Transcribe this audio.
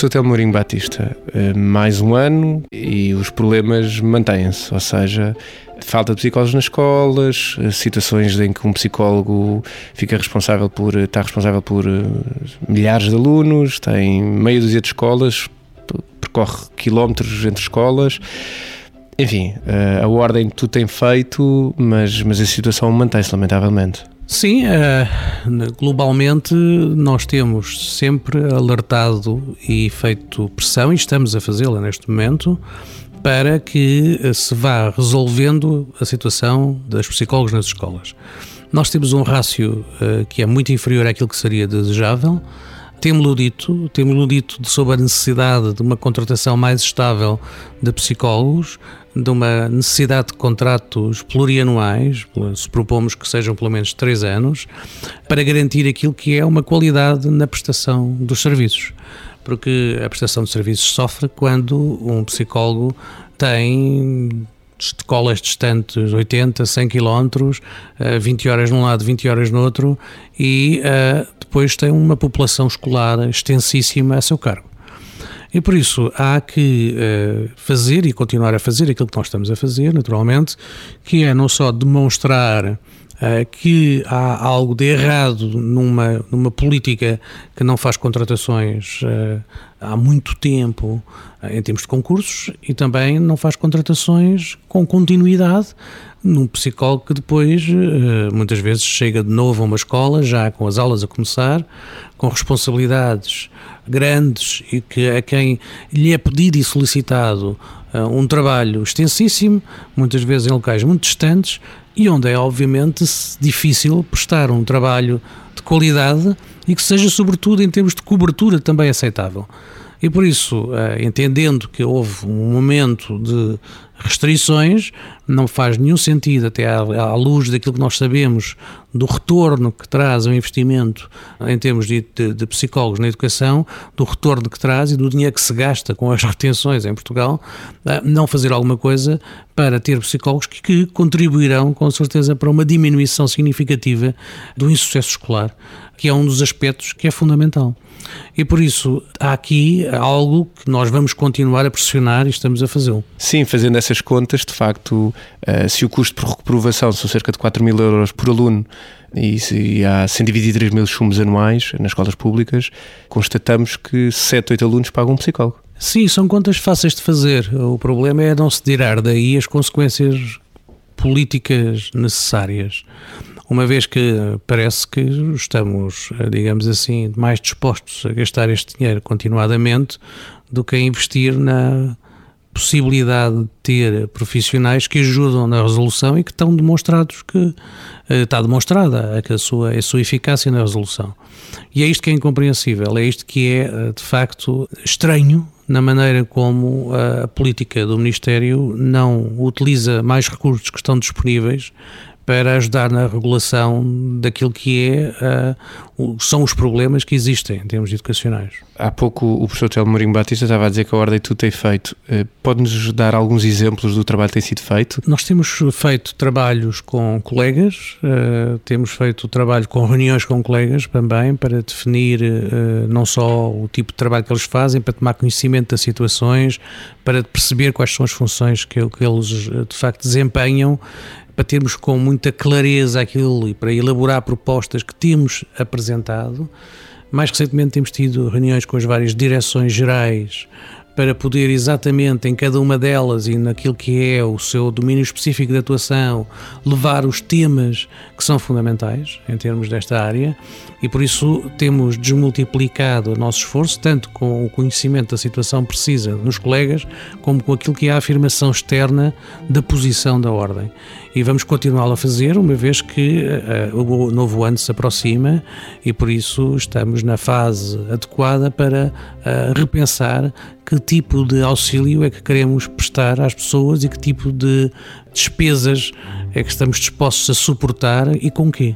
professor Telmorinho Batista, eh, mais um ano e os problemas mantêm-se, ou seja, falta de psicólogos nas escolas, eh, situações em que um psicólogo fica responsável por, está responsável por eh, milhares de alunos, tem meia dúzia de escolas, percorre quilómetros entre escolas. Enfim, a ordem que tu tem feito, mas, mas a situação mantém-se, lamentavelmente. Sim, eh, globalmente nós temos sempre alertado e feito pressão, e estamos a fazê-la neste momento, para que eh, se vá resolvendo a situação das psicólogos nas escolas. Nós temos um rácio eh, que é muito inferior àquilo que seria desejável. Temos-lo dito, temos-lo dito sobre a necessidade de uma contratação mais estável de psicólogos, de uma necessidade de contratos plurianuais, se propomos que sejam pelo menos três anos, para garantir aquilo que é uma qualidade na prestação dos serviços. Porque a prestação de serviços sofre quando um psicólogo tem escolas distantes 80, 100 quilómetros, 20 horas num lado, 20 horas no outro, e uh, depois tem uma população escolar extensíssima a seu cargo. E por isso há que uh, fazer e continuar a fazer aquilo que nós estamos a fazer, naturalmente, que é não só demonstrar que há algo de errado numa, numa política que não faz contratações uh, há muito tempo uh, em termos de concursos e também não faz contratações com continuidade num psicólogo que depois muitas vezes chega de novo a uma escola, já com as aulas a começar, com responsabilidades grandes e que a quem lhe é pedido e solicitado um trabalho extensíssimo, muitas vezes em locais muito distantes, e onde é obviamente difícil prestar um trabalho de qualidade e que seja, sobretudo, em termos de cobertura também aceitável. E por isso, eh, entendendo que houve um momento de restrições, não faz nenhum sentido, até à, luz daquilo que nós sabemos do retorno que traz o investimento em termos de, de, de, psicólogos na educação, do retorno que traz e do dinheiro que se gasta com as retenções em Portugal, eh, não fazer alguma coisa para ter psicólogos que, que contribuirão, com certeza, para uma diminuição significativa do insucesso escolar, que é um dos aspectos que é fundamental. E por isso há aqui algo que nós vamos continuar a pressionar e estamos a fazê-lo. Sim, fazendo essas contas, de facto, eh, se o custo por reprovação são cerca de 4 mil euros por aluno e, se há 123 mil chumos anuais nas escolas públicas, constatamos que 7, 8 alunos pagam um psicólogo. Sim, são contas fáceis de fazer. O problema é não se tirar daí as consequências políticas necessárias uma vez que parece que estamos, digamos assim, mais dispostos a gastar este dinheiro continuadamente do que a investir na possibilidade de ter profissionais que ajudam na resolução e que estão demonstrados que eh, está demonstrada a, sua, a sua eficácia na resolução. E é isto que é incompreensível, é isto que é eh, de facto estranho na maneira como a política do Ministério não utiliza mais recursos que estão disponíveis para ajudar na regulação daquilo que é, uh, são os problemas que existem em termos educacionais. Há pouco o professor Telmo Mourinho Batista estava a dizer que a Ordem tudo tem feito. Uh, Pode-nos dar alguns exemplos do trabalho que tem sido feito? Nós temos feito trabalhos com colegas, uh, temos feito trabalho com reuniões com colegas também para definir não só o tipo de trabalho que eles fazem, para tomar conhecimento das situações, para perceber quais são as funções que, que eles de facto desempenham para termos com muita clareza aquilo e para elaborar propostas que temos apresentado. Mais recentemente temos tido reuniões com as várias direções gerais para poder exatamente em cada uma delas e naquilo que é o seu domínio específico de atuação levar os temas que são fundamentais em termos desta área. E por isso temos desmultiplicado o nosso esforço tanto com o conhecimento da situação precisa nos colegas como com aquilo que é a afirmação externa da posição da ordem. E vamos continuá-lo a fazer uma vez que uh, o novo ano se aproxima e por isso estamos na fase adequada para uh, repensar que tipo de auxílio é que queremos prestar às pessoas e que tipo de despesas é que estamos dispostos a suportar e com quê.